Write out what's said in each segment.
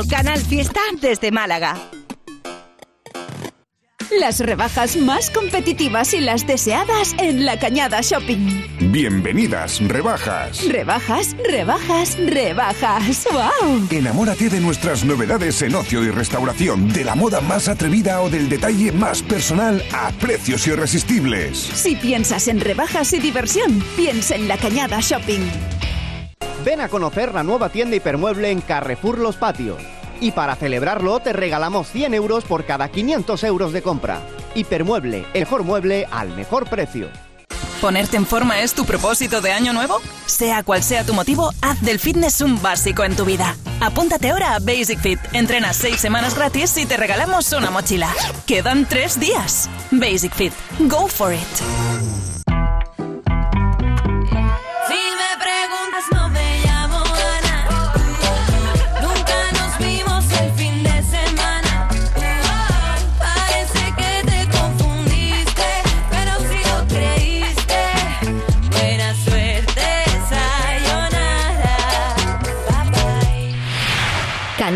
Canal Fiesta desde Málaga. Las rebajas más competitivas y las deseadas en La Cañada Shopping. Bienvenidas, rebajas. Rebajas, rebajas, rebajas. ¡Wow! Enamórate de nuestras novedades en ocio y restauración, de la moda más atrevida o del detalle más personal a precios irresistibles. Si piensas en rebajas y diversión, piensa en La Cañada Shopping. Ven a conocer la nueva tienda hipermueble en Carrefour Los Patios. Y para celebrarlo te regalamos 100 euros por cada 500 euros de compra. Hipermueble, mejor mueble al mejor precio. ¿Ponerte en forma es tu propósito de año nuevo? Sea cual sea tu motivo, haz del fitness un básico en tu vida. Apúntate ahora a Basic Fit. Entrenas seis semanas gratis y te regalamos una mochila. Quedan tres días. Basic Fit. Go for it.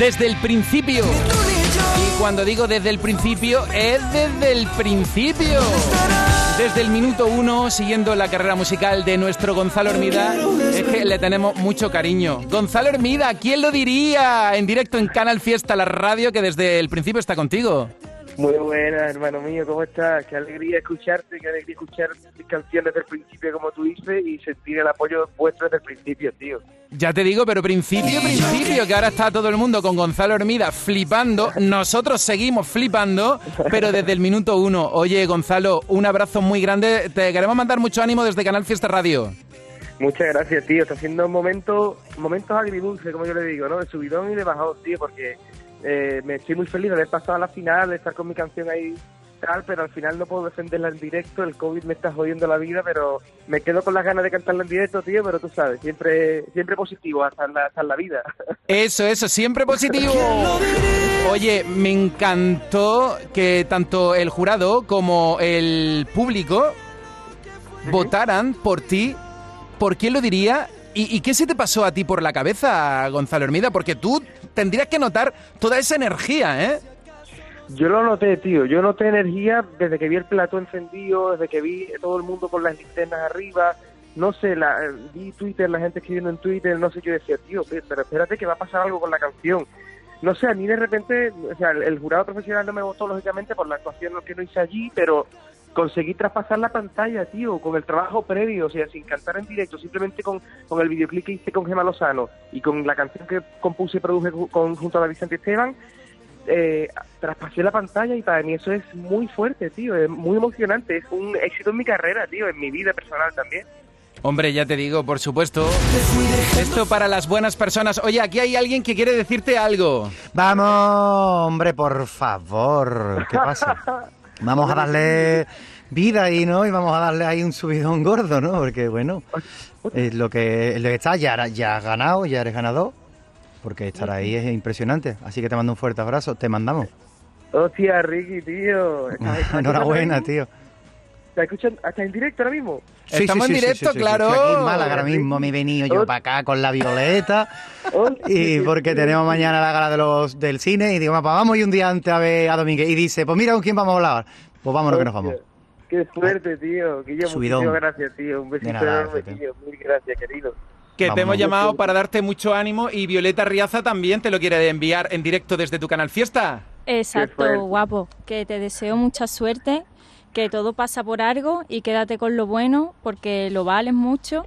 Desde el principio. Y cuando digo desde el principio, es desde el principio. Desde el minuto uno, siguiendo la carrera musical de nuestro Gonzalo Hermida, es que le tenemos mucho cariño. Gonzalo Hermida, ¿quién lo diría? En directo en Canal Fiesta, la radio que desde el principio está contigo. Muy buena, hermano mío, ¿cómo estás? Qué alegría escucharte, qué alegría escuchar mis canciones desde el principio, como tú dices, y sentir el apoyo vuestro desde el principio, tío. Ya te digo, pero principio, principio, que ahora está todo el mundo con Gonzalo Hermida flipando. Nosotros seguimos flipando, pero desde el minuto uno. Oye, Gonzalo, un abrazo muy grande. Te queremos mandar mucho ánimo desde Canal Fiesta Radio. Muchas gracias, tío. Está haciendo momentos, momentos agridulce, como yo le digo, ¿no? De subidón y de bajón, tío, porque eh, me estoy muy feliz de haber pasado a la final, de estar con mi canción ahí tal, pero al final no puedo defenderla en directo, el COVID me está jodiendo la vida, pero me quedo con las ganas de cantarla en directo, tío, pero tú sabes, siempre siempre positivo hasta en la, hasta la vida. Eso, eso, siempre positivo. Oye, me encantó que tanto el jurado como el público votaran por ti. ¿Por quién lo diría? ¿Y, ¿Y, qué se te pasó a ti por la cabeza, Gonzalo Hermida? Porque tú tendrías que notar toda esa energía, ¿eh? Yo lo noté, tío. Yo noté energía desde que vi el plato encendido, desde que vi todo el mundo con las linternas arriba. No sé, la, vi Twitter, la gente escribiendo en Twitter, no sé, yo decía, tío, pero espérate que va a pasar algo con la canción. No sé, a mí de repente, o sea, el, jurado profesional no me gustó, lógicamente, por la actuación que no hice allí, pero conseguí traspasar la pantalla, tío, con el trabajo previo, o sea, sin cantar en directo, simplemente con, con el videoclip que hice con Gemma Lozano y con la canción que compuse y produje con, junto a David Vicente Esteban, eh, traspasé la pantalla y para mí eso es muy fuerte, tío, es muy emocionante, es un éxito en mi carrera, tío, en mi vida personal también. Hombre, ya te digo, por supuesto. Esto para las buenas personas. Oye, aquí hay alguien que quiere decirte algo. Vamos, hombre, por favor. ¿Qué pasa? Vamos a darle vida ahí, ¿no? Y vamos a darle ahí un subidón gordo, ¿no? Porque, bueno, es lo que, lo que está, ya, ya has ganado, ya eres ganador. Porque estar ahí es impresionante. Así que te mando un fuerte abrazo. Te mandamos. Hostia, Ricky, tío. Enhorabuena, tío. ¿Te escuchan? ¿Estás en directo ahora mismo? Estamos en directo, claro. Aquí en Málaga ahora mismo, me he venido yo para acá con la violeta. y porque tenemos mañana la gala de los, del cine. Y digo, pues vamos y un día antes a ver a Domínguez. Y dice, pues mira con quién vamos a hablar. Pues vámonos que nos vamos. Qué suerte, tío. Que yo muchísimas gracias, tío. Un besito enorme, tío. Muy gracias, querido. Que te hemos llamado para darte mucho ánimo y Violeta Riaza también te lo quiere enviar en directo desde tu canal Fiesta. Exacto, guapo. Que te deseo mucha suerte que todo pasa por algo y quédate con lo bueno porque lo vales mucho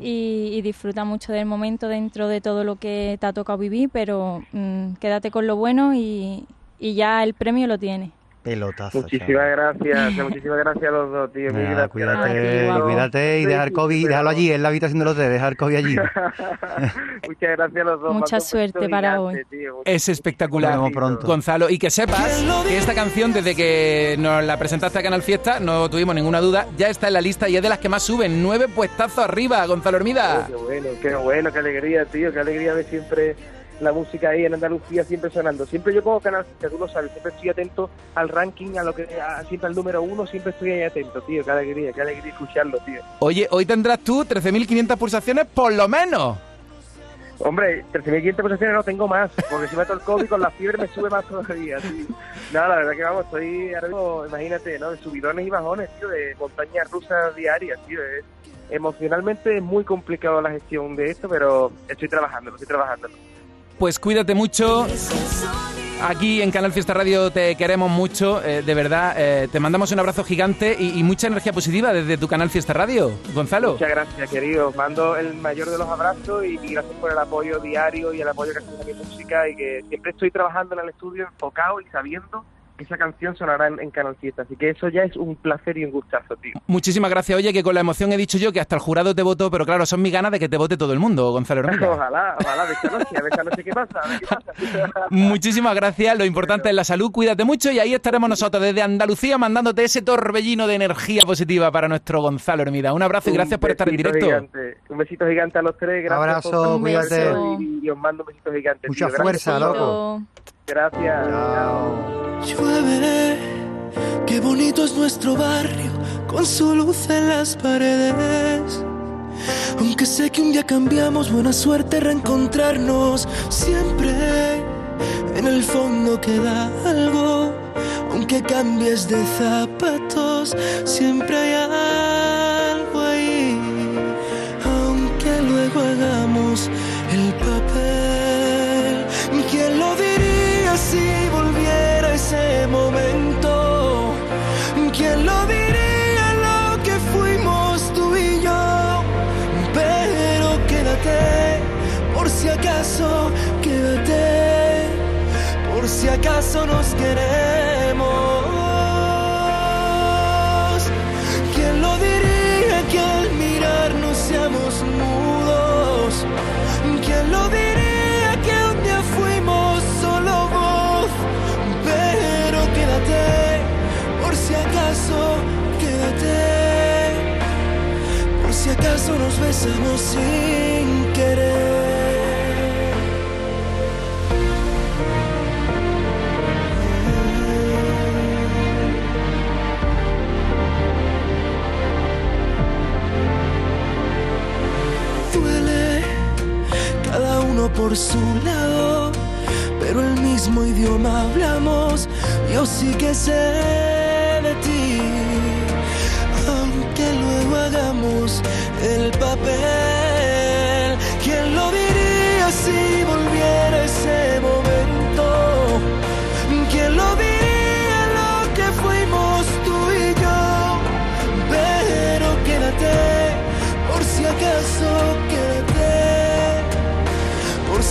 y, disfruta mucho del momento dentro de todo lo que te ha tocado vivir, pero mm, quédate con lo bueno y, ya el premio lo tienes. Pelotazo. Muchísimas gracias, muchísimas gracias a los dos, tío. cuídate, cuídate y dejar COVID, déjalo allí, en la habitación de los tres, dejar COVID allí. Muchas gracias a los dos. Mucha suerte para hoy. es espectacular, Gonzalo. Y que sepas que esta canción, desde que nos la presentaste a Canal Fiesta, no tuvimos ninguna duda, ya está en la lista y es de las que más suben. Nueve puestazos arriba, Gonzalo Hermida. qué bueno, qué bueno, qué alegría, tío, qué alegría ver siempre la música ahí en Andalucía siempre sonando. Siempre yo como canal, tú lo sabes, siempre estoy atento al ranking, a lo que siempre al número uno, siempre estoy ahí atento, tío. Qué alegría, qué alegría escucharlo, tío. Oye, hoy tendrás tú 13.500 pulsaciones por lo menos. Hombre, 13.500 pulsaciones no tengo más, porque si meto el COVID con la fiebre me sube más todavía, tío. No, la verdad que vamos, estoy ahora imagínate, ¿no? De subidones y bajones, tío, de montañas rusas diarias, tío. emocionalmente es muy complicado la gestión de esto, pero estoy trabajando, estoy trabajando. Pues cuídate mucho. Aquí en Canal Fiesta Radio te queremos mucho, eh, de verdad. Eh, te mandamos un abrazo gigante y, mucha energía positiva desde tu Canal Fiesta Radio. Gonzalo. Muchas gracias, querido. Mando el mayor de los abrazos y, gracias por el apoyo diario y el apoyo que haces a mi música y que siempre estoy trabajando en el estudio enfocado y sabiendo esa canción sonará en, Canal Fiesta. Así que eso ya es un placer y un gustazo, tío. Muchísimas gracias. Oye, que con la emoción he dicho yo que hasta el jurado te votó, pero claro, son mis ganas de que te vote todo el mundo, Gonzalo Hernández. ojalá, ojalá, de esta noche, a ver esta noche qué pasa. qué pasa. Muchísimas gracias. Lo importante es la salud. Cuídate mucho y ahí estaremos nosotros desde Andalucía mandándote ese torbellino de energía positiva para nuestro Gonzalo Hermida. Un abrazo y gracias por estar en directo. Un besito gigante a los tres. Gracias abrazo, cuídate. Y, os mando un besito gigante. Mucha fuerza, loco. Gracias. Llueve, qué bonito es nuestro barrio con su luz en las paredes. Aunque sé que un día cambiamos, buena suerte reencontrarnos. Siempre en el fondo queda algo. Aunque cambies de zapatos, siempre hay algo acaso nos queremos. ¿Quién lo diría que al mirarnos seamos mudos? ¿Quién lo diría que un día fuimos solo voz? Pero quédate, por si acaso, quédate, por si acaso nos besamos sin querer. Por su lado, pero el mismo idioma hablamos. Yo sí que sé de ti, aunque luego hagamos el papel. ¿Quién lo diría si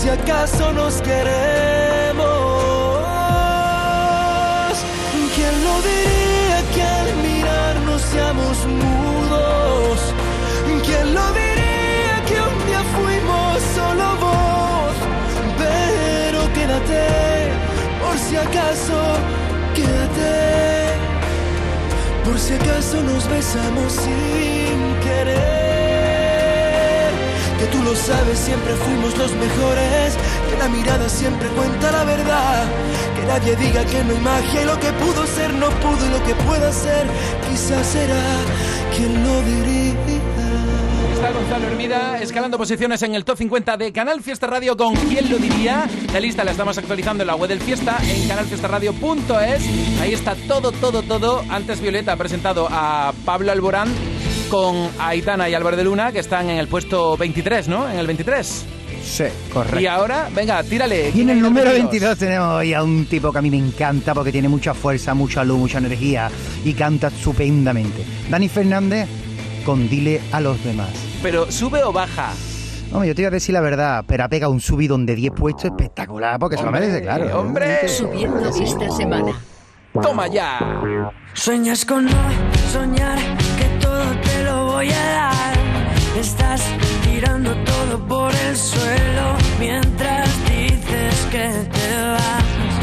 si acaso nos queremos. ¿Quién lo diría que al mirarnos seamos mudos? ¿Quién lo diría que un día fuimos solo voz? Pero quédate, por si acaso, quédate, por si acaso nos besamos sin querer. Que tú lo sabes, siempre fuimos los mejores, que la mirada siempre cuenta la verdad. Que nadie diga que no hay magia y lo que pudo ser no pudo y lo que pueda ser quizás será quien lo diría. Está Gonzalo Hermida escalando posiciones en el top 50 de Canal Fiesta Radio con ¿Quién lo diría? La lista la estamos actualizando en la web del Fiesta en canalfiestaradio.es. Ahí está todo, todo, todo. Antes Violeta ha presentado a Pablo Alborán con Aitana y Álvaro de Luna que están en el puesto 23, ¿no? En el 23. Sí, correcto. Y ahora, venga, tírale. Y en el número 22 tenemos hoy a un tipo que a mí me encanta porque tiene mucha fuerza, mucha luz, mucha energía y canta estupendamente. Dani Fernández con Dile a los demás. Pero sube o baja. Hombre, yo te iba a decir la verdad, pero ha pegado un subidón de 10 puestos espectacular porque se lo merece, claro. hombre. Subiendo esta semana. Toma ya. Sueñas con no soñar que todo te voy a dar. Estás tirando todo por el suelo mientras dices que te vas.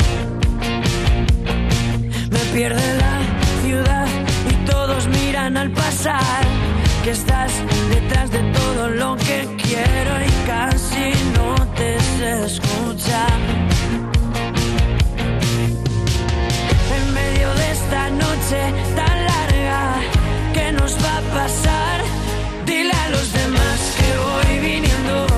Me pierde la ciudad y todos miran al pasar que estás detrás de todo lo que quiero y casi no te sé escuchar. En medio de esta noche tan larga, ¿qué nos va a pasar? Dile a los demás que voy viniendo.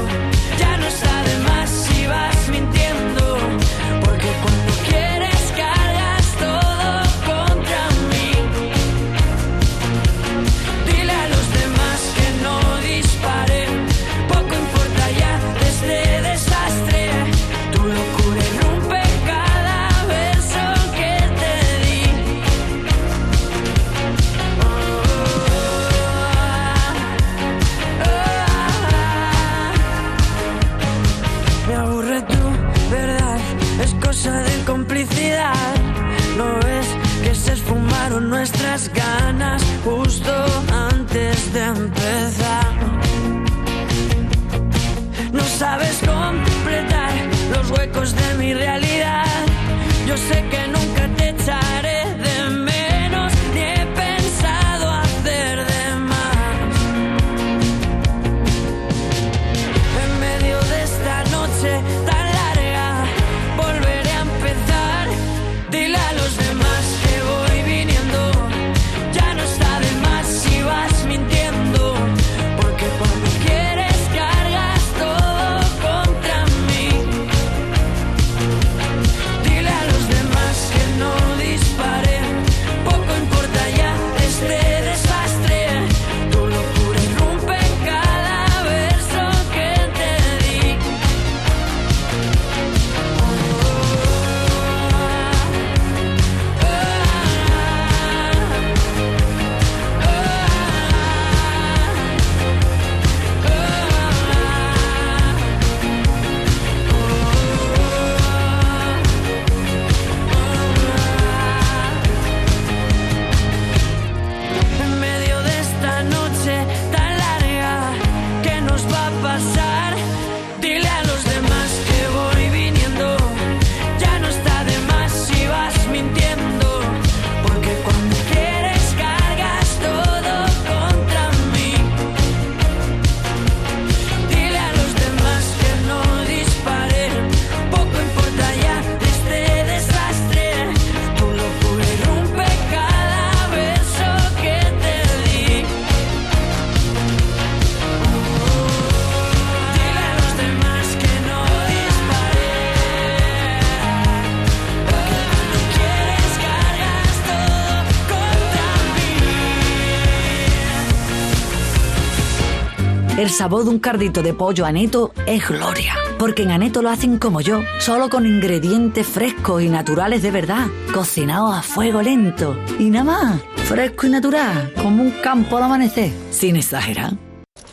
El sabor de un cardito de pollo aneto es gloria. Porque en Aneto lo hacen como yo, solo con ingredientes frescos y naturales de verdad, cocinados a fuego lento. Y nada más, fresco y natural, como un campo al amanecer, sin exagerar.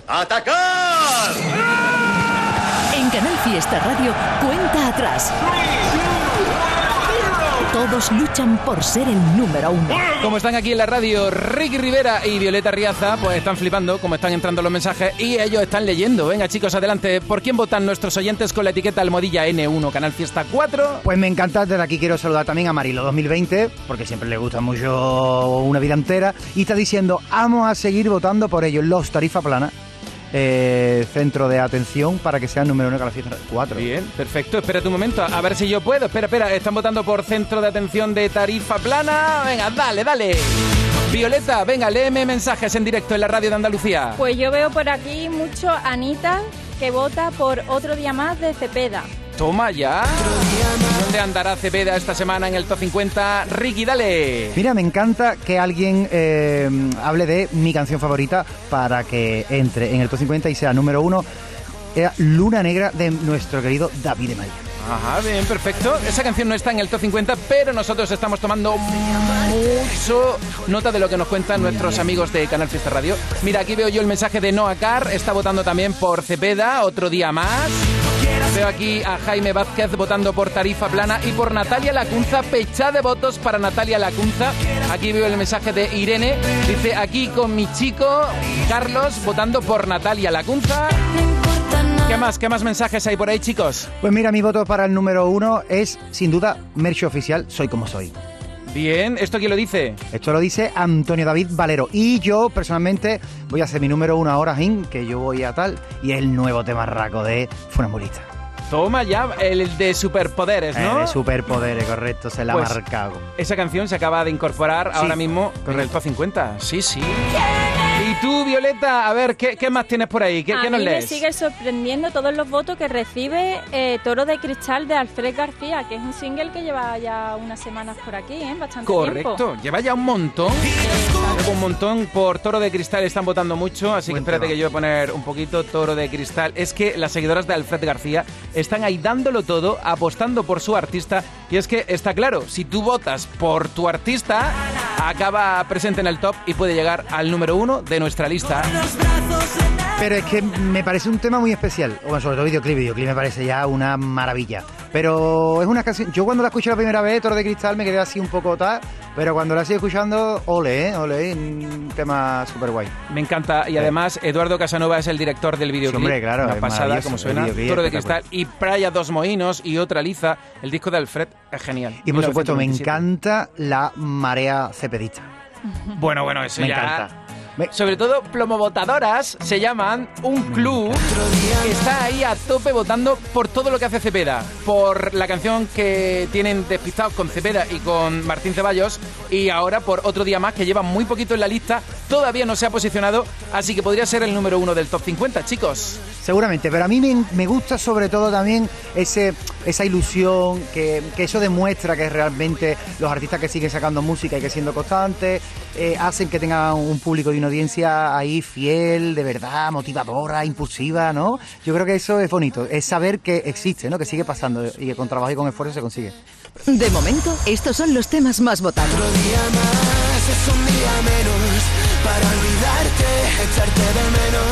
¡Atacar! En Canal Fiesta Radio, cuenta atrás. Todos luchan por ser el número uno. Como están aquí en la radio Ricky Rivera y Violeta Riaza, pues están flipando como están entrando los mensajes y ellos están leyendo. Venga chicos, adelante. ¿Por quién votan nuestros oyentes con la etiqueta almohadilla N1 Canal Fiesta 4? Pues me encanta, desde aquí quiero saludar también a Marilo 2020, porque siempre le gusta mucho una vida entera, y está diciendo, vamos a seguir votando por ellos, los tarifa plana, eh, centro de atención para que sea el número uno de la fiesta 4. Bien, perfecto. Espérate un momento, a ver si yo puedo. Espera, espera, están votando por centro de atención de tarifa plana. Venga, dale, dale. Violeta, venga, léeme mensajes en directo en la radio de Andalucía. Pues yo veo por aquí mucho a Anita que vota por otro día más de Cepeda. Toma ya. ¿Dónde andará Cepeda esta semana en el top 50? Ricky, dale. Mira, me encanta que alguien eh, hable de mi canción favorita para que entre en el top 50 y sea número uno. Era Luna Negra de nuestro querido David de María. Ajá, bien, perfecto. Esa canción no está en el top 50, pero nosotros estamos tomando mucho nota de lo que nos cuentan nuestros amigos de Canal Fiesta Radio. Mira, aquí veo yo el mensaje de Noah Carr, está votando también por Cepeda, otro día más. Veo aquí a Jaime Vázquez votando por Tarifa Plana y por Natalia Lacunza. Pecha de votos para Natalia Lacunza. Aquí veo el mensaje de Irene. Dice aquí con mi chico Carlos votando por Natalia Lacunza. ¿Qué más? ¿Qué más mensajes hay por ahí, chicos? Pues mira, mi voto para el número uno es, sin duda, Merch Oficial, Soy como soy. Bien, ¿esto quién lo dice? Esto lo dice Antonio David Valero. Y yo, personalmente, voy a hacer mi número uno ahora, Jim, que yo voy a tal, y es el nuevo tema raco de Funambulista. Toma ya, el de superpoderes, ¿no? El de superpoderes, correcto, se la Pues, ha marcado. Esa canción se acaba de incorporar Sí, ahora mismo en el top 50. Sí, sí. Y tú, Violeta, a ver, ¿qué, qué más tienes por ahí? ¿Qué, a qué nos mí me lees? sigue sorprendiendo todos los votos que recibe eh, Toro de Cristal de Alfred García, que es un single que lleva ya unas semanas por aquí, ¿eh? Bastante Correcto, tiempo. lleva ya un montón. Un montón por Toro de Cristal, están votando mucho, así que espérate que yo voy a poner un poquito Toro de Cristal. Es que las seguidoras de Alfred García están ahí dándolo todo, apostando por su artista. Y es que está claro, si tú votas por tu artista, acaba presente en el top y puede llegar al número uno de nuestra lista. Pero es que me parece un tema muy especial. Bueno, sobre todo videoclip. Videoclip me parece ya una maravilla. Pero es una canción. Yo cuando la escuché la primera vez, Toro de Cristal, me quedé así un poco tal. Pero cuando la sigo escuchando, ole, ¿eh? Ole, un tema súper guay. Me encanta. Y además, Eduardo Casanova es el director del videoclip. Sí, hombre, claro, Una pasada, como suena. Toro de. Cristal y Playa Dos Moinos y otra liza. El disco de Alfred es genial. Y por supuesto, me 1997. encanta la marea cepedista. Bueno, bueno, eso Me ya... encanta. Sobre todo, plomovotadoras se llaman un club que está ahí a tope votando por todo lo que hace Cepeda. Por la canción que tienen despistados con Cepeda y con Martín Ceballos. Y ahora por otro día más que lleva muy poquito en la lista. Todavía no se ha posicionado, así que podría ser el número uno del top 50, chicos. Seguramente, pero a mí me, me gusta sobre todo también ese, esa ilusión, que, que eso demuestra que realmente los artistas que siguen sacando música y que siendo constantes, eh, hacen que tengan un público una audiencia ahí fiel, de verdad, motivadora, impulsiva, ¿no? Yo creo que eso es bonito, es saber que existe, ¿no? Que sigue pasando y que con trabajo y con esfuerzo se consigue. De momento, estos son los temas más votados. es un día menos para olvidarte, echarte de menos.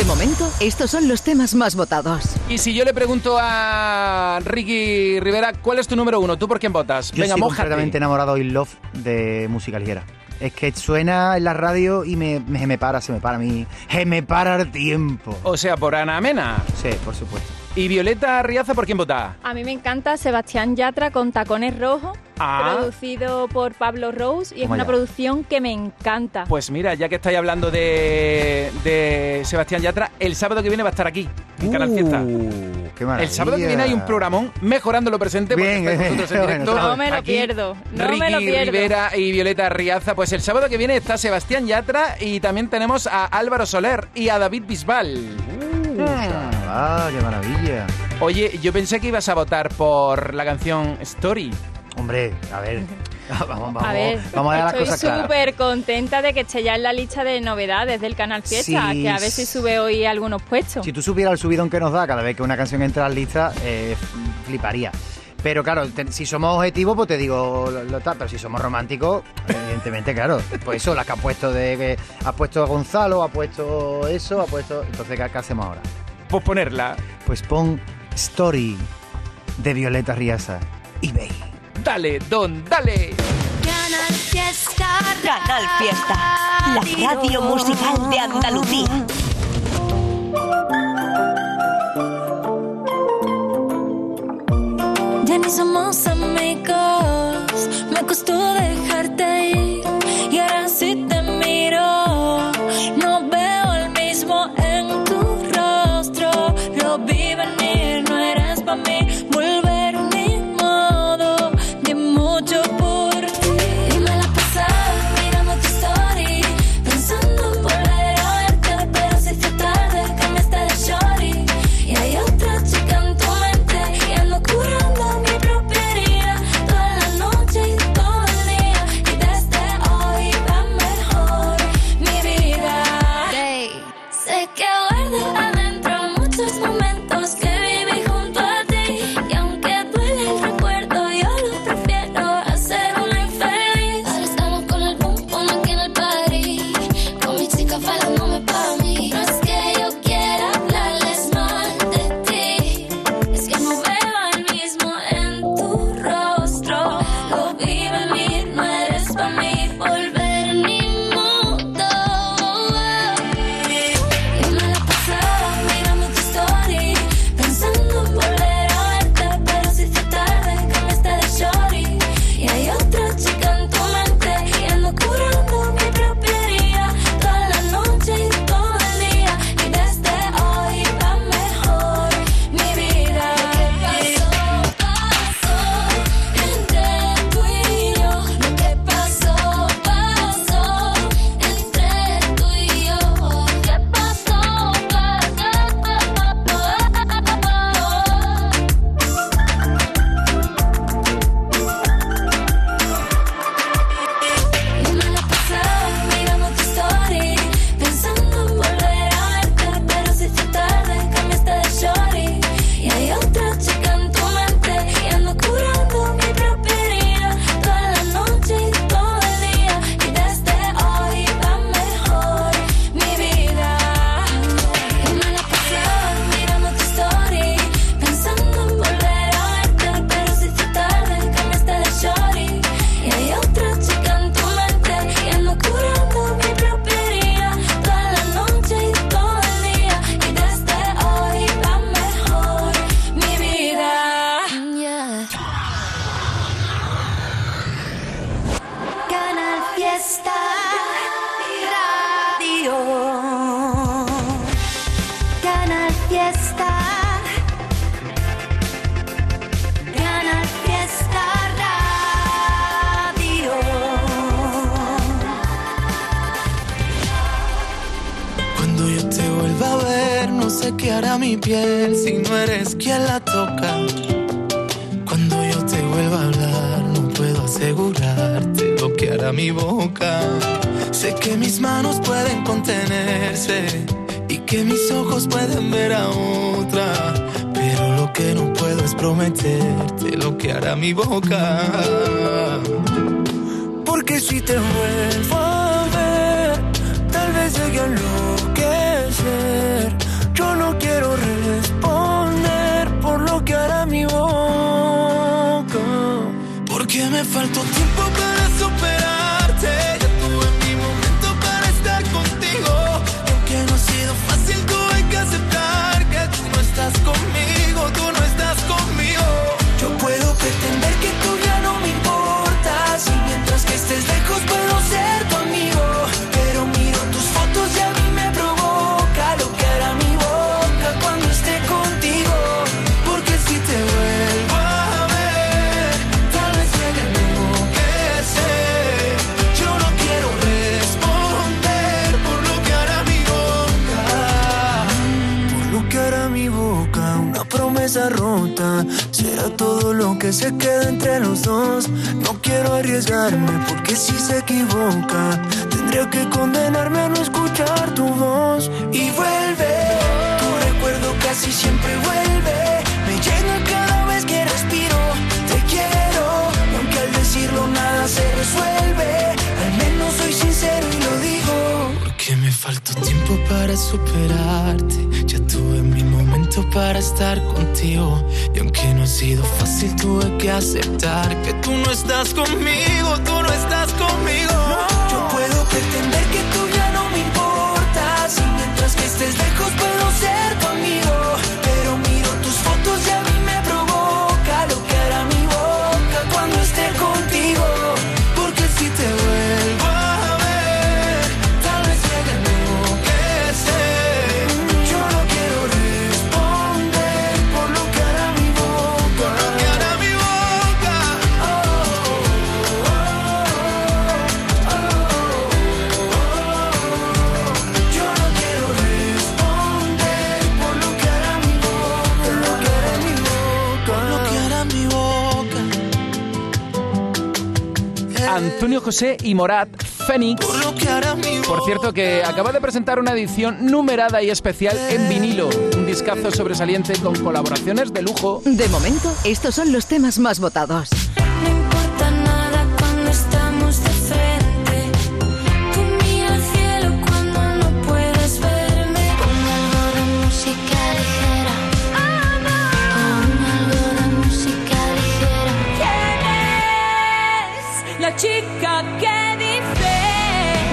De momento, estos son los temas más votados. Y si yo le pregunto a Ricky Rivera, ¿cuál es tu número uno? ¿Tú por quién votas? Yo Venga, estoy mójate. completamente enamorado y love de música ligera. Es que suena en la radio y me, me para, se me para a mí. Se me para el tiempo. O sea, por Ana Mena. Sí, por supuesto. ¿Y Violeta Riaza por quién vota? A mí me encanta Sebastián Yatra con Tacones Rojos, Ah. producido por Pablo Rose, y es una ya. producción que me encanta. Pues mira, ya que estáis hablando de, de Sebastián Yatra, el sábado que viene va a estar aquí, en Canal Fiesta. Uh, qué. El sábado que viene hay un programón mejorando lo presente porque Bien, estáis vosotros en directo. No me lo Aquí, pierdo, no Ricky me lo pierdo. Rivera y Violeta Riaza. Pues el sábado que viene está Sebastián Yatra y también tenemos a Álvaro Soler y a David Bisbal. Uh, Ah, qué maravilla. Oye, yo pensé que ibas a votar por la canción Story. Hombre, a ver. Vamos, vamos, a ver, vamos a dar las estoy cosas claras. súper contenta de que esté ya en la lista de novedades del Canal Fiesta, Sí. que a ver si sube hoy algunos puestos. Si tú supieras el subidón que nos da cada vez que una canción entra en lista, eh, fliparía. Pero claro, te- si somos objetivos, pues te digo lo, lo tal, pero si somos románticos, evidentemente, claro. Pues eso, las que has puesto de que has puesto a Gonzalo, ha puesto eso, ha puesto. Entonces, ¿qué, qué hacemos ahora? Pues ponerla. Pues pon Story de Violeta Riasa y Bey. Dale, Don, dale. Canal Fiesta. Canal Fiesta, la radio musical de Andalucía. Ya ni somos amigos, me costó dejarte me faltó tiempo Todo lo que se queda entre los dos. No quiero arriesgarme porque si se equivoca, tendría que condenarme a no escuchar tu voz. Y vuelve, tu recuerdo casi siempre vuelve. Me llena cada vez que respiro. Te quiero, aunque al decirlo nada se resuelve, al menos soy sincero y lo digo. Porque me faltó tiempo para superarte. Ya tuve momento para estar contigo. Y aunque no ha sido fácil, tuve que aceptar que tú no estás conmigo, tú no estás conmigo. Yo puedo pretender que tú ya no me importas. Y mientras que estés lejos, puedo ser Antonio José y Morat Fénix. Por cierto, que acaba de presentar una edición numerada y especial en vinilo. Un discazo sobresaliente con colaboraciones de lujo. De momento, estos son los temas más votados.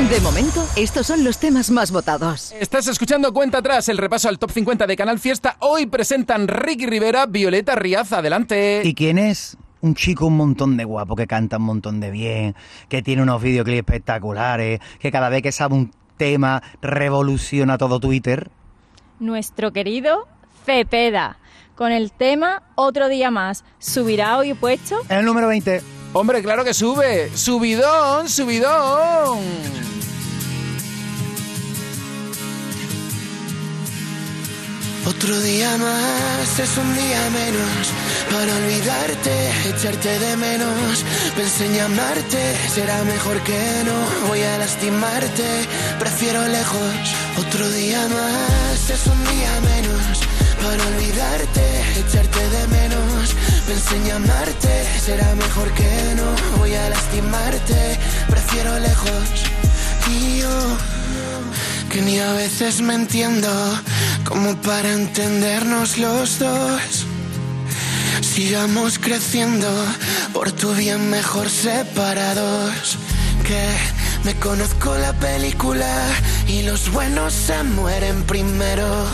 De momento, estos son los temas más votados. Estás escuchando Cuenta Atrás, el repaso al top 50 de Canal Fiesta. Hoy presentan Ricky Rivera, Violeta Ríaz. Adelante. ¿Y quién es? Un chico un montón de guapo, que canta un montón de bien, que tiene unos videoclips espectaculares, que cada vez que sabe un tema revoluciona todo Twitter. Nuestro querido Cepeda, con el tema Otro día más. ¿Subirá hoy puesto? En el número 20. Hombre, claro que sube. Subidón, subidón. Otro día más es un día menos para olvidarte, echarte de menos. Pensé en llamarte, será mejor que no. Voy a lastimarte, prefiero lejos. Otro día más es un día menos para olvidarte, echarte de menos. Pensé en llamarte, será mejor que no. Voy a lastimarte, prefiero lejos. Y yo que ni a veces me entiendo como para entendernos los dos. Sigamos creciendo, por tu bien mejor separados. Que me conozco la película y los buenos se mueren primero.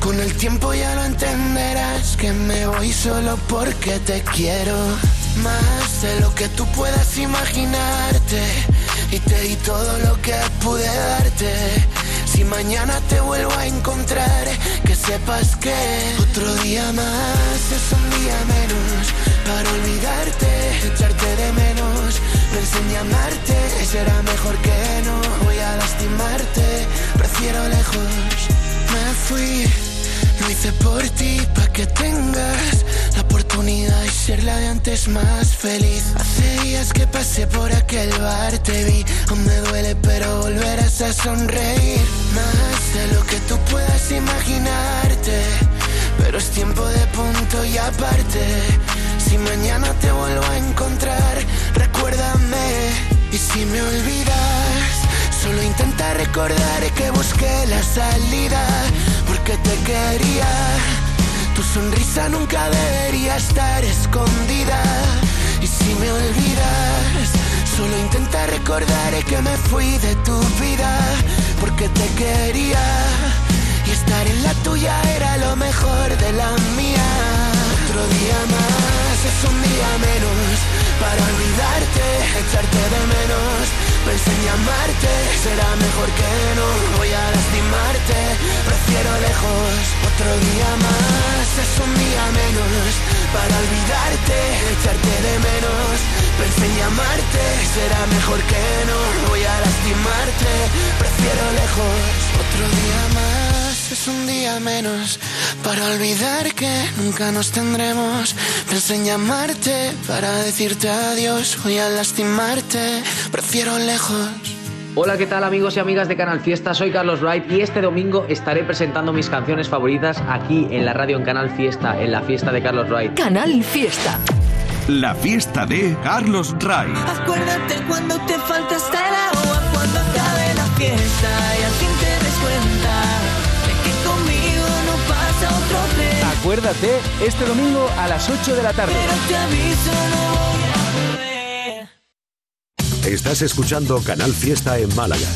Con el tiempo ya lo entenderás que me voy solo porque te quiero. Más de lo que tú puedas imaginarte. Y te di todo lo que pude darte. Si mañana te vuelvo a encontrar, que sepas que otro día más es un día menos para olvidarte, echarte de menos. Me a amarte, será mejor que no voy a lastimarte, prefiero lejos. Me fui lo hice por ti, pa' que tengas oportunidad de ser la de antes más feliz. Hace días que pasé por aquel bar, te vi, aún me duele, pero volverás a sonreír. Más de lo que tú puedas imaginarte, pero es tiempo de punto y aparte. Si mañana te vuelvo a encontrar, recuérdame. Y si me olvidas, solo intenta recordar que busqué la salida porque te quería. Tu sonrisa nunca debería estar escondida. Y si me olvidas, solo intenta recordar que me fui de tu vida, porque te quería. Y estar en la tuya era lo mejor de la mía. Otro día más es un día menos para olvidarte, echarte de menos. Pensé en llamarte, será mejor que no voy a lastimarte. Prefiero lejos, otro día más es un día menos para olvidarte, echarte de menos. Pensé en llamarte, será mejor que no voy a es un día menos para olvidar que nunca nos tendremos. Pensé en llamarte para decirte adiós. Voy a lastimarte, prefiero lejos. Hola, ¿qué tal amigos y amigas de Canal Fiesta? Soy Carlos Wright y este domingo estaré presentando mis canciones favoritas aquí en la radio en Canal Fiesta, en la fiesta de Carlos Wright. Canal Fiesta. La fiesta de Carlos Wright. Acuérdate cuando te falta hasta el agua, cuando acabe la fiesta Acuérdate, este domingo a las 8 de la tarde. Estás escuchando Canal Fiesta en Málaga.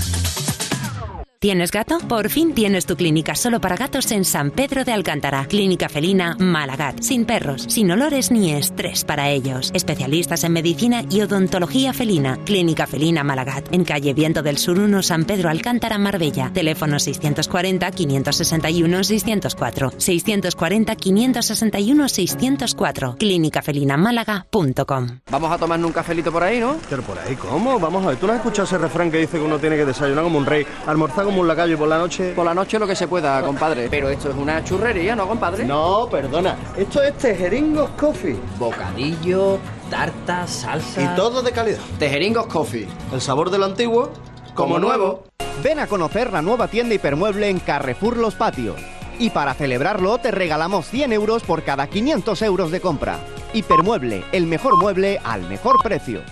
¿Tienes gato? Por fin tienes tu clínica solo para gatos en San Pedro de Alcántara. Clínica felina Malagat. Sin perros, sin olores ni estrés para ellos. Especialistas en medicina y odontología felina. Clínica felina Malagat. En calle Viento del Sur 1, San Pedro Alcántara, Marbella. Teléfono 640-561-604. 640-561-604. Clínicafelinamálaga.com. Vamos a tomarnos un cafelito por ahí, ¿no? Pero por ahí, ¿cómo? Vamos a ver, ¿tú no has escuchado ese refrán que dice que uno tiene que desayunar como un rey, almorzar como un lacayo y por la noche... Por la noche lo que se pueda, compadre. Pero esto es una churrería, ¿no, compadre? No, perdona. Esto es Tejeringos Coffee. Bocadillo, tarta, salsa... Y todo de calidad. Tejeringos Coffee. El sabor del antiguo como nuevo. Ven a conocer la nueva tienda hipermueble en Carrefour Los Patios. Y para celebrarlo te regalamos 100 euros por cada 500 euros de compra. Hipermueble, el mejor mueble al mejor precio.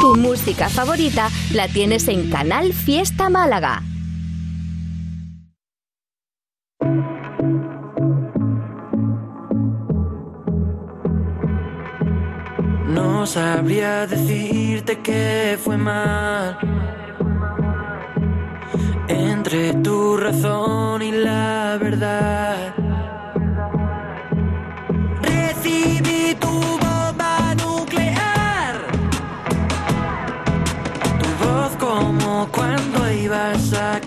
Tu música favorita la tienes en Canal Fiesta Málaga. No sabría decirte que fue mal entre tu razón y la verdad. viva esa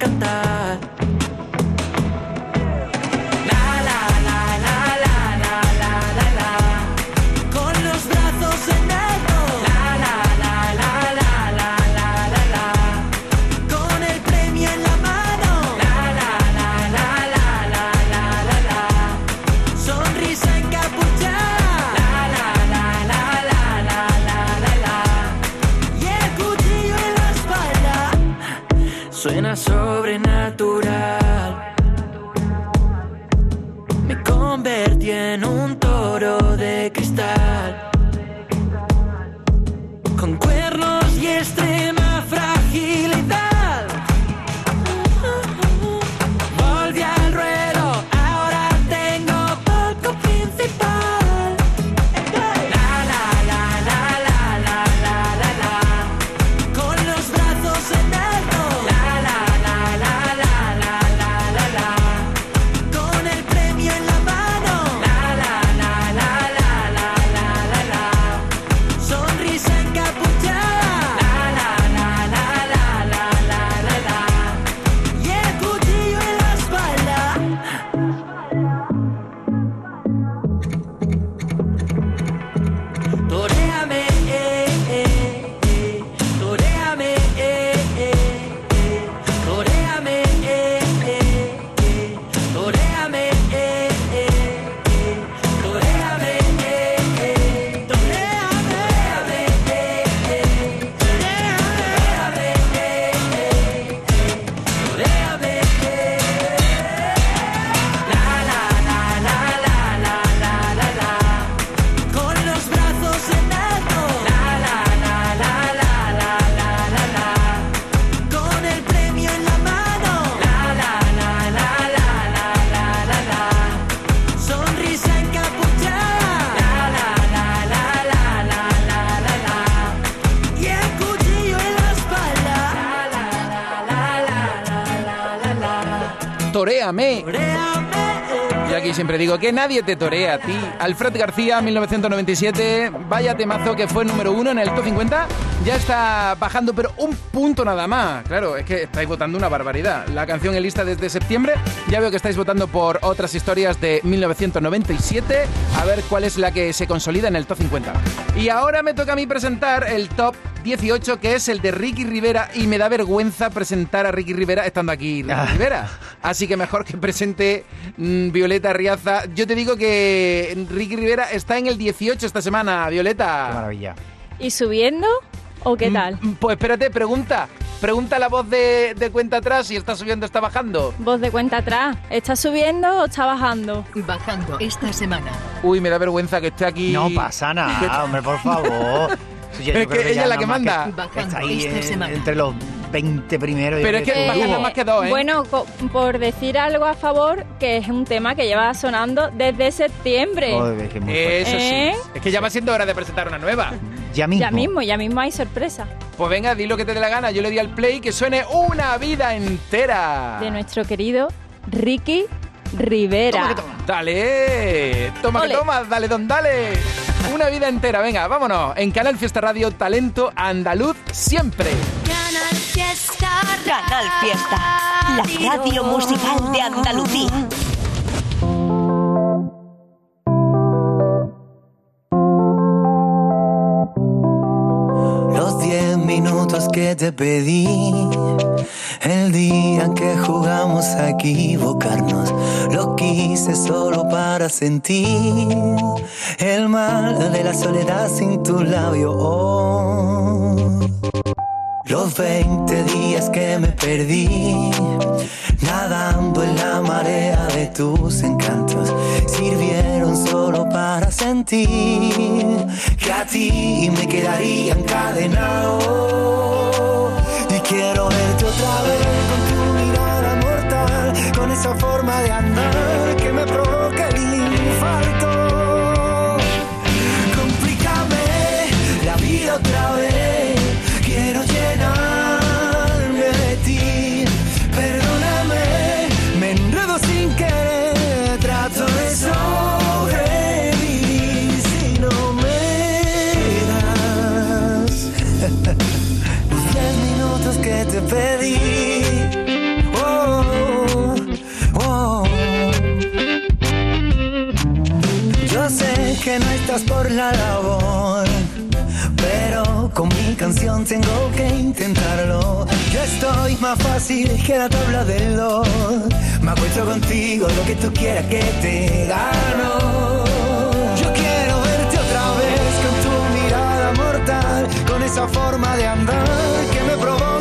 que nadie te torea a ti. Alfred García, 1997, vaya temazo que fue número uno en el top 50. Ya está bajando, pero un punto nada más. Claro, es que estáis votando una barbaridad. La canción en lista desde septiembre. Ya veo que estáis votando por otras historias de 1997. A ver cuál es la que se consolida en el top 50. Y ahora me toca a mí presentar el top 18, que es el de Ricky Rivera. Y me da vergüenza presentar a Ricky Rivera estando aquí Ricky Rivera. Así que mejor que presente mm, Violeta Riaza. Yo te digo que Ricky Rivera está en el 18 esta semana, Violeta. Qué maravilla. ¿Y subiendo o qué tal? Mm, Pues espérate, pregunta. Pregunta a la voz de, de cuenta atrás si está subiendo o está bajando. Voz de cuenta atrás. ¿Está subiendo o está bajando? Bajando esta semana. Uy, me da vergüenza que esté aquí. No pasa nada, hombre, por favor. Yo Es que ella es la que manda. Está ahí esta en- semana. entre los 20 primeros. Pero es que nada más que dos, ¿eh? Bueno, por decir algo a favor, que es un tema que lleva sonando desde septiembre. Joder, que muy. Eso ¿Eh? sí. Es que ya va siendo hora de presentar una nueva. Ya mismo. Ya mismo, ya mismo hay sorpresa Pues venga, di lo que te dé la gana. Yo le di al play que suene una vida entera. de nuestro querido Ricky Rivera. Dale, toma Ole. que toma, dale don dale. Una vida entera, venga, vámonos. En Canal Fiesta Radio, talento andaluz siempre. Canal Fiesta. Canal Fiesta. La radio musical de Andalucía. Que te pedí, el día que jugamos a equivocarnos, lo quise solo para sentir el mal de la soledad sin tu labio. Oh. Los 20 días que me perdí, nadando en la marea de tus encantos, sirvieron solo para sentir que a ti me quedaría encadenado. Y quiero verte otra vez con tu mirada mortal, con esa forma de andar que me provoca por la labor, pero con mi canción tengo que intentarlo. Yo estoy más fácil que la tabla del dos. Me acuesto contigo, lo que tú quieras que te gano. Yo quiero verte otra vez con tu mirada mortal, con esa forma de andar que me provoca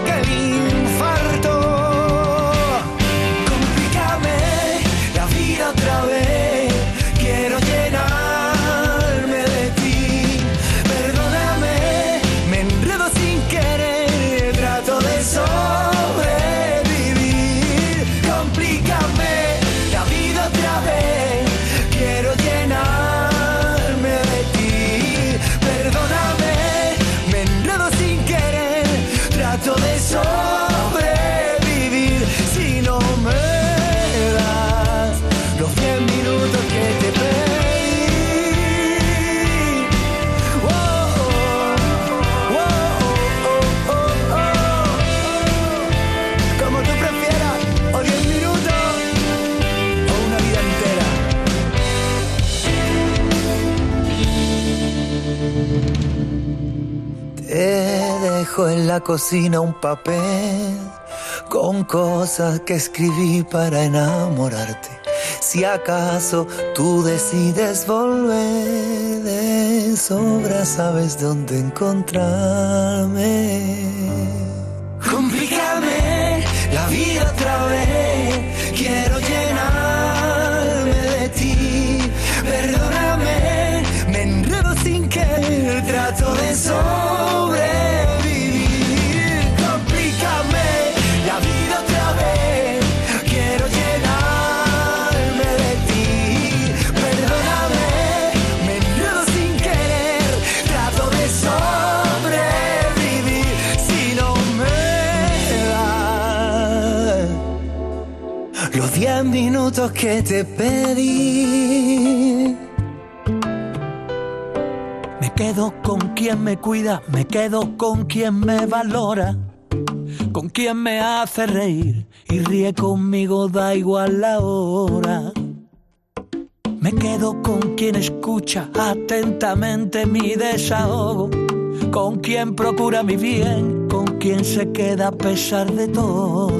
en la cocina un papel con cosas que escribí para enamorarte. Si acaso tú decides volver de sobra, sabes dónde encontrarme. Minutos que te pedí. Me quedo con quien me cuida, me quedo con quien me valora, con quien me hace reír y ríe conmigo, da igual la hora. Me quedo con quien escucha atentamente mi desahogo, con quien procura mi bien, con quien se queda a pesar de todo.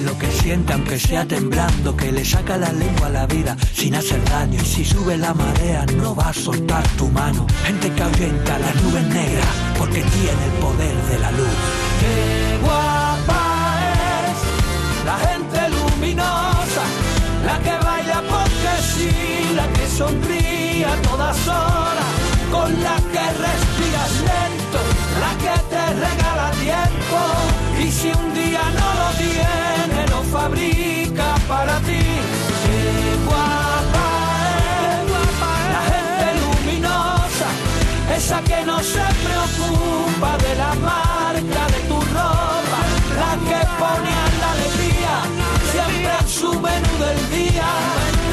Lo que siente aunque sea temblando, que le saca la lengua a la vida sin hacer daño y si sube la marea no va a soltar tu mano. Gente que ahuyenta las nubes negras porque tiene el poder de la luz. Qué guapa es la gente luminosa, la que baila porque sí, la que sonríe a todas horas, con la que respiras lento, la que te regala tiempo y si un día no fabrica para ti. Qué guapa es la gente luminosa, esa que no se preocupa de la marca de tu ropa, la que pone a la alegría siempre en su menú del día,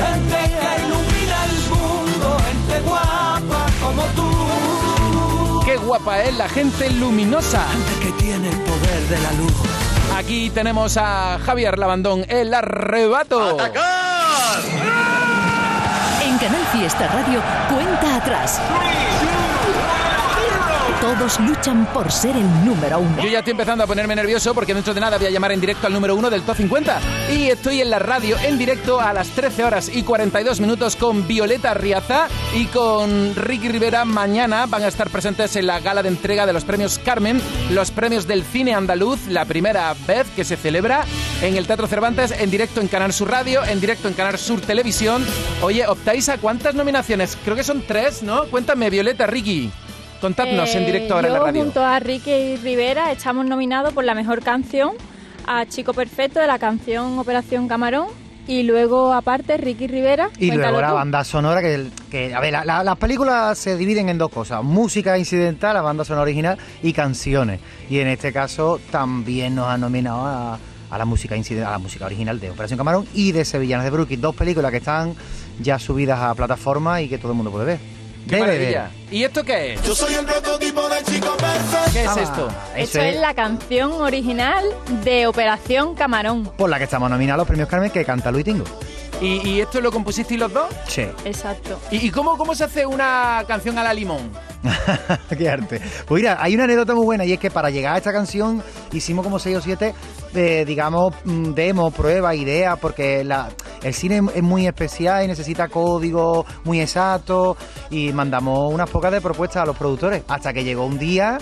gente que ilumina el mundo, gente guapa como tú. Qué guapa es la gente luminosa. Gente que tiene el poder de la luz. Aquí tenemos a Javier Labandón, el arrebato. En Canal Fiesta Radio, cuenta atrás. Todos luchan por ser el número uno. Yo ya estoy empezando a ponerme nervioso porque dentro de nada voy a llamar en directo al número uno del Top 50. Y estoy en la radio en directo a las 13 horas y 42 minutos con Violeta Riaza y con Ricky Rivera. Mañana van a estar presentes en la gala de entrega de los premios Carmen, los premios del cine andaluz, la primera vez que se celebra en el Teatro Cervantes, en directo en Canal Sur Radio, en directo en Canal Sur Televisión. Oye, ¿optáis a cuántas nominaciones? Creo que son tres, ¿no? Cuéntame, Violeta, Ricky. Contadnos en directo ahora en la radio. junto a Ricky Rivera estamos nominados por la mejor canción a Chico Perfecto de la canción Operación Camarón y luego aparte Ricky Rivera. Y luego la tú. banda sonora, que, que a ver, la- la- las películas se dividen en dos cosas, música incidental, la banda sonora original y canciones. Y en este caso también nos han nominado a, a la música incidental, a la música original de Operación Camarón y de Sevillanas de Brooklyn, dos películas que están ya subidas a plataforma y que todo el mundo puede ver. ¡Qué maravilla! ¿Y esto qué es? Yo soy el prototipo de chico perfecto. ¿Qué es esto? Esto es la canción original de Operación Camarón. Por la que estamos nominados a los premios Carmen que canta Luis Tingo. ¿Y, y esto lo compusisteis los dos? Sí. Exacto. ¿Y, y cómo, cómo se hace una canción a la limón? Qué arte. Pues mira, hay una anécdota muy buena y es que para llegar a esta canción hicimos como seis o siete, eh, digamos, mm, demos, pruebas, ideas, porque la, el cine es muy especial y necesita código muy exacto y mandamos unas pocas de propuestas a los productores hasta que llegó un día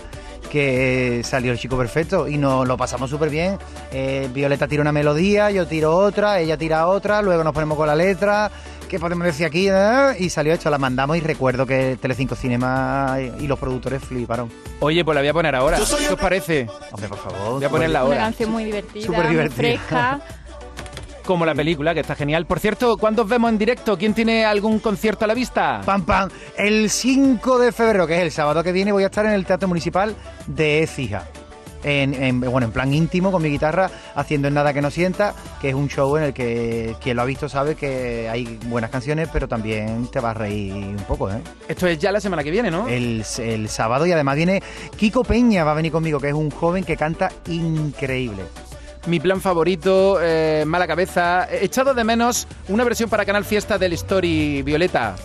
que salió el chico perfecto y nos lo pasamos súper bien. Eh, Violeta tira una melodía, yo tiro otra, ella tira otra, luego nos ponemos con la letra, ¿qué podemos decir aquí? Eh, Y salió hecho, la mandamos y recuerdo que Telecinco Cinema y los productores fliparon. Oye, pues la voy a poner ahora. ¿Qué os parece? Hombre, por favor. Voy a ponerla Una ahora. canción muy divertida, Súper muy divertida. fresca. Como la película, que está genial. Por cierto, ¿cuándo os vemos en directo? ¿Quién tiene algún concierto a la vista? Pam, pam. El 5 de febrero, que es el sábado que viene, voy a estar en el Teatro Municipal de Écija. En, en- bueno, en plan íntimo, con mi guitarra, haciendo en nada que no sienta, que es un show en el que quien lo ha visto sabe que hay buenas canciones, pero también te vas a reír un poco, ¿eh? Esto es ya la semana que viene, ¿no? El, el sábado y además viene Kiko Peña, va a venir conmigo, que es un joven que canta increíble. Mi plan favorito, eh, Mala Cabeza. He echado de menos una versión para Canal Fiesta del Story Violeta.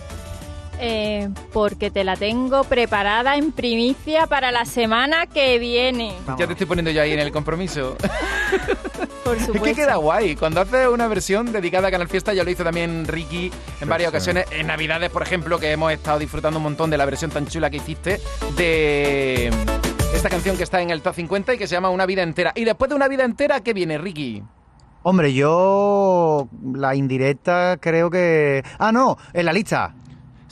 Eh, porque te la tengo preparada en primicia para la semana que viene. Ya te estoy poniendo yo ahí en el compromiso. Por Es supuesto. que queda guay. Cuando hace una versión dedicada a Canal Fiesta, ya lo hizo también Ricky en varias sí. ocasiones. En Navidades, por ejemplo, que hemos estado disfrutando un montón de la versión tan chula que hiciste de esta canción que está en el top 50 y que se llama Una vida entera. Y después de una vida entera, ¿qué viene, Ricky? Hombre, yo la indirecta creo que... Ah, no, en la lista.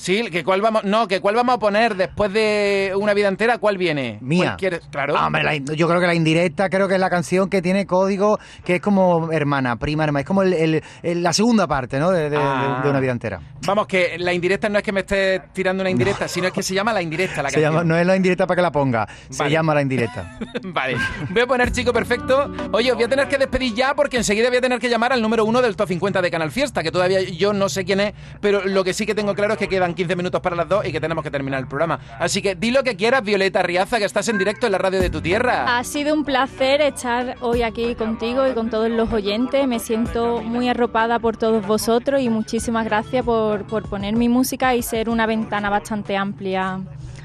Sí, que cuál vamos, no, que cuál vamos a poner después de una vida entera, ¿cuál viene? Mía. ¿Cuál quieres? Claro. Ah, hombre, la in- yo creo que la indirecta creo que es la canción que tiene código que es como hermana, prima, hermana. Es como el- el- el- la segunda parte, ¿no? De, Ah. de una vida entera. Vamos, que la indirecta no es que me estés tirando una indirecta, sino es que se llama la indirecta la Se llama, canción. no es la indirecta para que la ponga, se llama la indirecta. Vale, voy a poner chico perfecto. Oye, os voy a tener que despedir ya porque enseguida voy a tener que llamar al número uno del top 50 de Canal Fiesta, que todavía yo no sé quién es, pero lo que sí que tengo claro es que quedan 15 minutos para las dos y que tenemos que terminar el programa. Así que di lo que quieras, Violeta Riaza, que estás en directo en la radio de tu tierra. Ha sido un placer estar hoy aquí contigo y con todos los oyentes. Me siento muy arropada por todos vosotros y muchísimas gracias por, por poner mi música y ser una ventana bastante amplia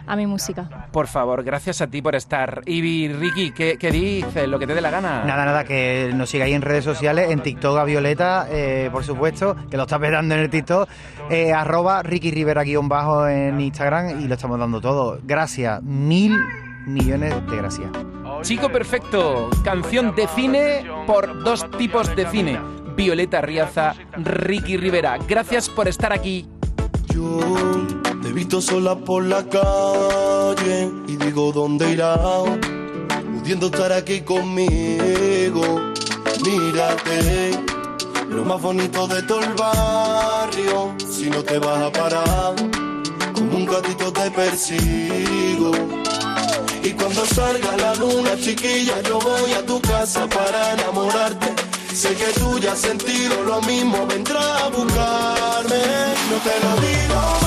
a mi música. Por favor, gracias a ti por estar. Y Ricky, ¿qué, qué dices? Lo que te dé la gana. Nada, nada, que nos sigáis en redes sociales, en TikTok a Violeta, eh, por supuesto, que lo está petando en el TikTok, eh, arroba Ricky Rivera guion bajo en Instagram y lo estamos dando todo. Gracias, mil millones de gracias. Chico Perfecto, canción de cine por dos tipos de cine. Violeta Riaza, Ricky Rivera. Gracias por estar aquí. Yo visto sola por la calle y digo dónde irá, pudiendo estar aquí conmigo. Mírate, lo más bonito de todo el barrio. Si no te vas a parar, como un gatito te persigo. Y cuando salga la luna, chiquilla, yo voy a tu casa para enamorarte. Sé que tú ya has sentido lo mismo, vendrá a buscarme. No te lo digo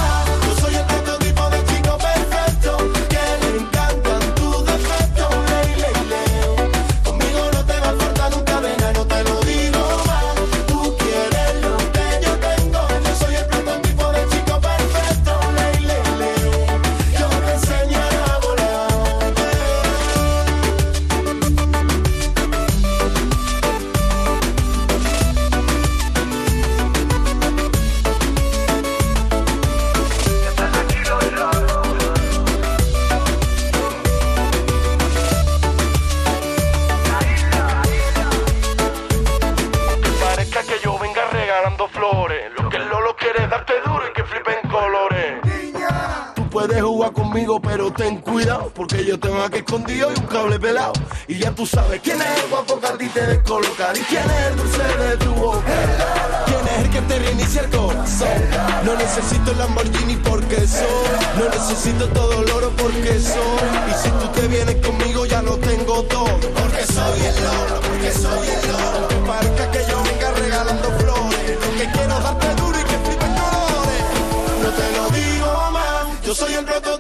porque yo tengo aquí escondido y un cable pelado. Y ya tú sabes quién es el guapo que a ti te y quién es el dulce de tu boca. ¿Quién es el que te reinicia el corazón? No necesito el Lamborghini porque soy. No necesito todo el oro porque soy. Y si tú te vienes conmigo, ya lo tengo todo. Porque soy el oro, porque soy el oro. Que parezca que yo venga regalando flores. Lo que quiero darte duro y que flipen colores. No te lo digo más. Yo soy el prototipo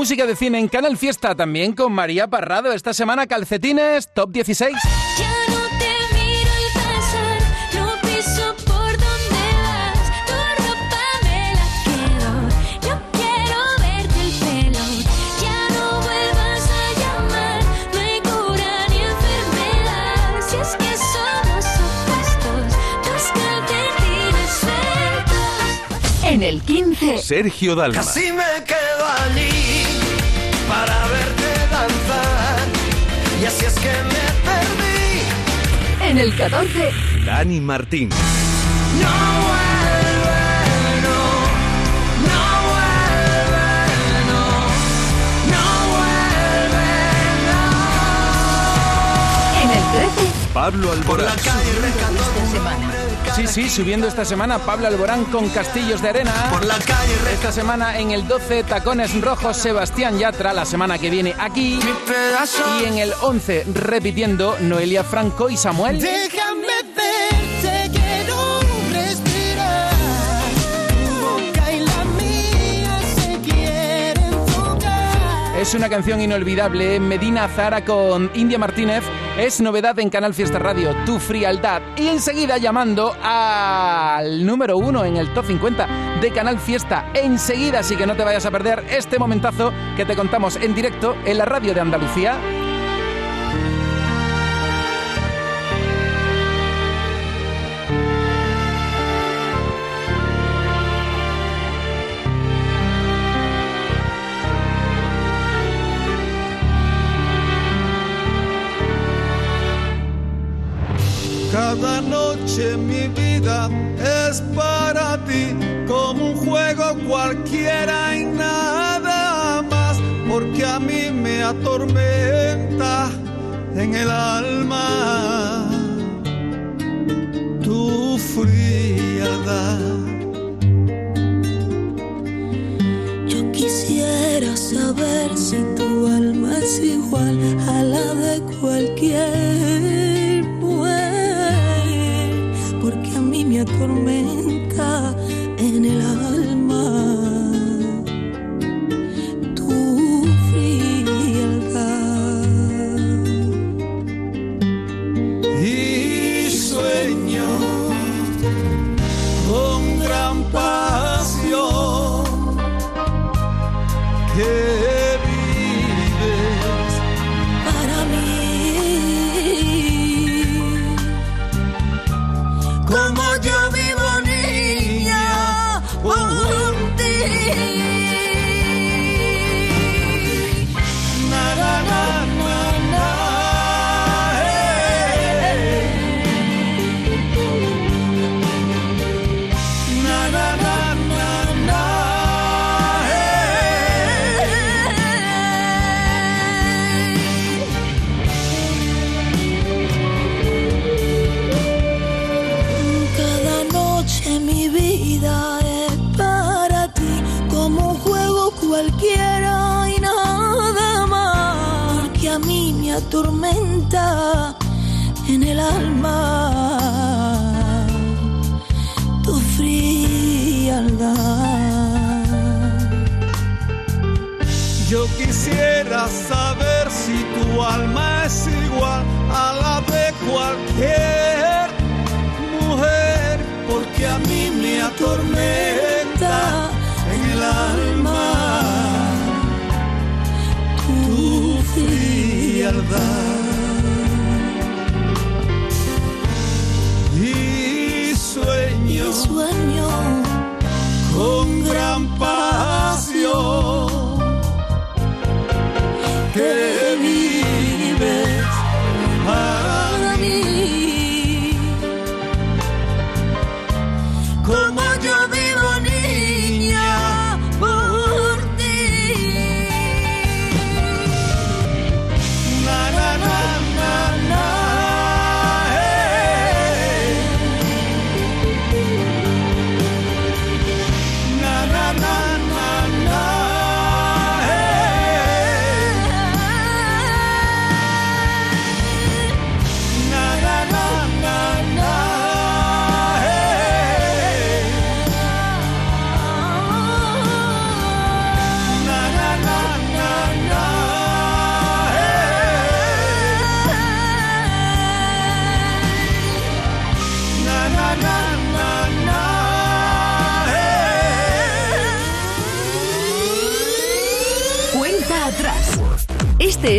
música de cine en Canal Fiesta también con María Parrado. Esta semana calcetines top 16. Ya no te miro al pasar, no piso por donde vas. Tu ropa me la quedo, no quiero verte el pelo. Ya no vuelvas a llamar, no hay cura ni enfermedad. Si es que somos opuestos, tus calcetines sueltos. En el 15. Sergio Dalma. Casi me quedo allí para verte danzar. Y así es que me perdí. En el 14. Dani Martín. No vuelve, no, no vuelve, no, no vuelve, En el 13. Pablo Alborán. Esta semana. Sí, sí, subiendo esta semana Pablo Alborán con Castillos de Arena. Por la calle Esta semana en el 12 Tacones Rojos Sebastián Yatra, la semana que viene aquí. Y en el 11 repitiendo Noelia Franco y Samuel. Déjame verte, quiero respirar. Tu boca y la mía se quieren tocar. Es una canción inolvidable. Medina Zara con India Martínez. Es novedad en Canal Fiesta Radio, Tu Frialdad. Y enseguida llamando al número uno en el top 50 de Canal Fiesta. Enseguida, así que no te vayas a perder este momentazo que te contamos en directo en la radio de Andalucía. Cada noche mi vida es para ti como un juego cualquiera y nada más, porque a mí me atormenta en el alma tu frialdad. Yo quisiera saber si tu alma es igual a la de cualquier Yo quisiera saber si tu alma es igual a la de cualquier mujer, porque a mí me atormenta en el alma tu frialdad. Y sueño, sueño con gran pasión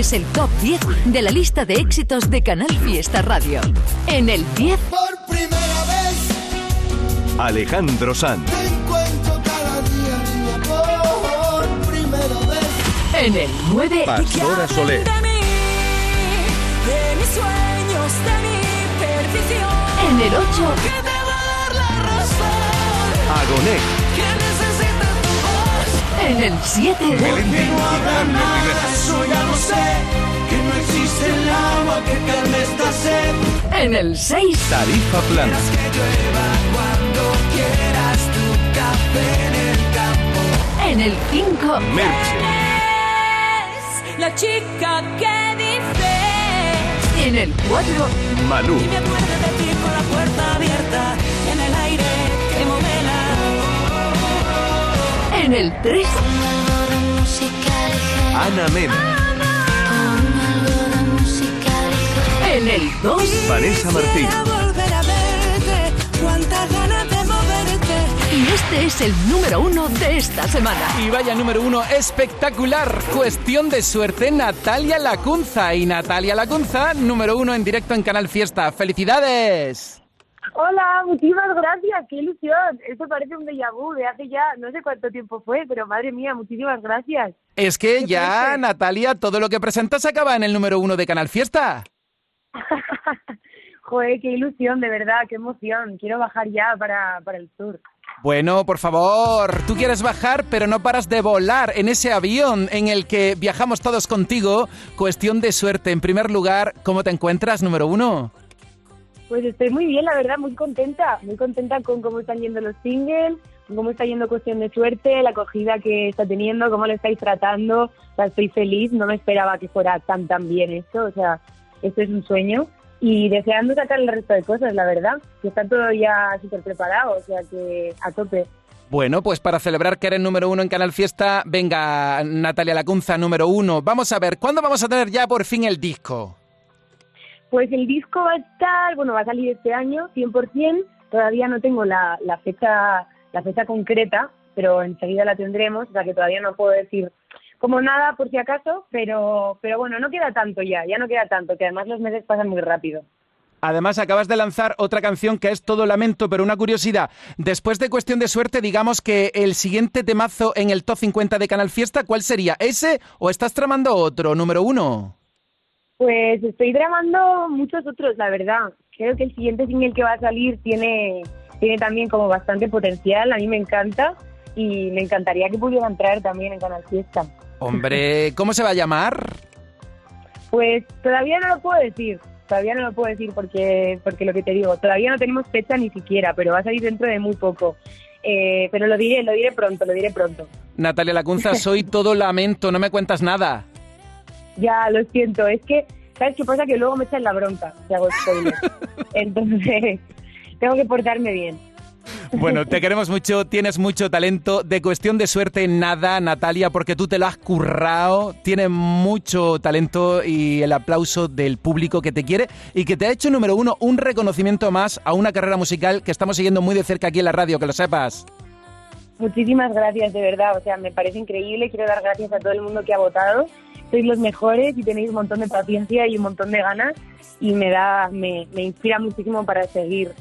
es el top 10 de la lista de éxitos de Canal Fiesta Radio. En el 10, Por primera vez Alejandro Sanz. te encuentro cada día, niña, por primera vez. en el 9, Pastora Soler. De mis sueños, de mi perdición. en el 8, Que te va a dar la razón. Agoné. En el 7, Porque no habrá nada, eso ya lo sé. Que no existe el agua que calme esta sed. en el 6, Tarifa plana. Que llueva cuando quieras tu café en el campo. en el 5, Merche. Es la chica que dice. en el 4, Malú. Y me acuerdo de ti con la puerta abierta. En el aire en el 3, Ana Mena. en el 2 Vanessa Martín. Y este es el número 1 de esta semana. Y vaya número uno espectacular. Cuestión de suerte, Natalia Lacunza. Y Natalia Lacunza, número uno en directo en Canal Fiesta. ¡Felicidades! Hola, muchísimas gracias, qué ilusión. Esto parece un déjà vu de hace ya no sé cuánto tiempo fue, pero madre mía, muchísimas gracias. Es que ¿Qué ya, parece? Natalia, todo lo que presentas acaba en el número uno de Canal Fiesta. Joder, qué ilusión, de verdad, qué emoción. Quiero bajar ya para, para el sur. Bueno, por favor, tú quieres bajar, pero no paras de volar en ese avión en el que viajamos todos contigo. Cuestión de suerte. En primer lugar, ¿cómo te encuentras, número uno? Pues estoy muy bien, la verdad, muy contenta. Muy contenta con cómo están yendo los singles, cómo está yendo Cuestión de Suerte, la acogida que está teniendo, cómo lo estáis tratando. Estoy feliz, no me esperaba que fuera tan, tan bien esto. O sea, esto es un sueño. Y deseando sacar el resto de cosas, la verdad. Que está todo súper preparado, o sea que a tope. Bueno, pues para celebrar que eres número uno en Canal Fiesta, venga, Natalia Lacunza, número uno. Vamos a ver, ¿cuándo vamos a tener ya por fin el disco? Pues el disco va a estar, bueno, va a salir este año, 100%. Todavía no tengo la, fecha la fecha concreta, pero enseguida la tendremos, o sea que todavía no puedo decir como nada por si acaso, pero, pero bueno, no queda tanto ya, ya no queda tanto, que además los meses pasan muy rápido. Además, acabas de lanzar otra canción que es Todo Lamento, pero una curiosidad. Después de Cuestión de Suerte, digamos que el siguiente temazo en el top 50 de Canal Fiesta, ¿cuál sería? ¿Ese o estás tramando otro, número uno? Pues estoy grabando muchos otros, la verdad. Creo que el siguiente single que va a salir tiene, tiene también como bastante potencial, a mí me encanta y me encantaría que pudiera entrar también en Canal Fiesta. Hombre, ¿cómo se va a llamar? Pues todavía no lo puedo decir, todavía no lo puedo decir porque, porque lo que te digo, todavía no tenemos fecha ni siquiera, pero va a salir dentro de muy poco. Eh, pero lo diré, lo diré pronto, lo diré pronto. Natalia Lacunza, soy todo lamento, no me cuentas nada. Ya, lo siento, es que, ¿sabes qué pasa? Que luego me echan la bronca si hago spoiler. Entonces, tengo que portarme bien. Bueno, te queremos mucho, tienes mucho talento. De cuestión de suerte, nada, Natalia, porque tú te lo has currado. Tienes mucho talento y el aplauso del público que te quiere y que te ha hecho, número uno, un reconocimiento más a una carrera musical que estamos siguiendo muy de cerca aquí en la radio, que lo sepas. Muchísimas gracias, de verdad. O sea, me parece increíble. Quiero dar gracias a todo el mundo que ha votado. Sois los mejores y tenéis un montón de paciencia y un montón de ganas y me da, me, me inspira muchísimo para seguir,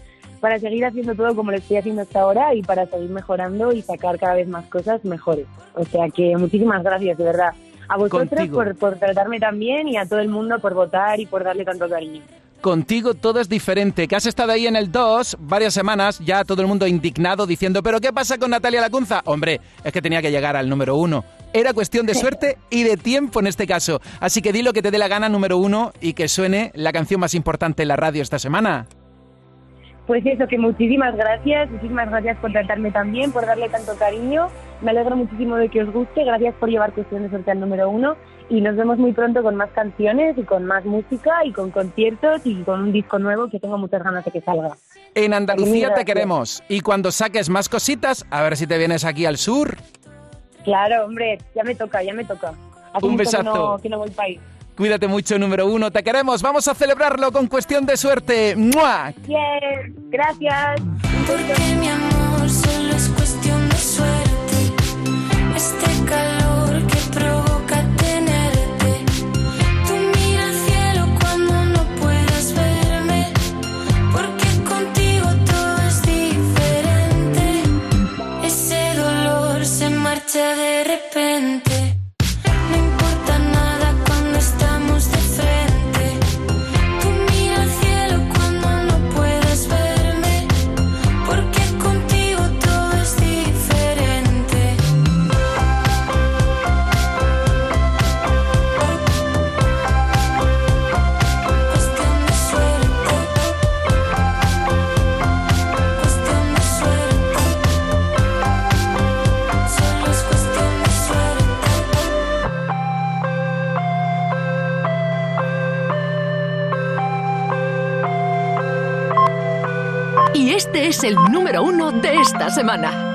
para seguir haciendo todo como lo estoy haciendo hasta ahora y para seguir mejorando y sacar cada vez más cosas mejores. O sea que muchísimas gracias, de verdad. A vosotros por, por tratarme tan bien y a todo el mundo por votar y por darle tanto cariño. Contigo todo es diferente, que has estado ahí en el 2 varias semanas, ya todo el mundo indignado diciendo, pero ¿qué pasa con Natalia Lacunza? Hombre, es que tenía que llegar al número uno. Era cuestión de suerte y de tiempo en este caso. Así que di lo que te dé la gana número uno y que suene la canción más importante en la radio esta semana. Pues eso, que muchísimas gracias, muchísimas gracias por tratarme tan bien, por darle tanto cariño. Me alegro muchísimo de que os guste, gracias por llevar cuestión de suerte al número uno y nos vemos muy pronto con más canciones y con más música y con conciertos y con un disco nuevo que tengo muchas ganas de que salga. En Andalucía te queremos y cuando saques más cositas, a ver si te vienes aquí al sur. Claro, hombre, ya me toca, ya me toca. Hace Un mucho que besazo. no, que no voy país. Cuídate mucho, número uno, te queremos. Vamos a celebrarlo con cuestión de suerte. ¡Mua! Bien, gracias. te veré. Este es el número uno de esta semana.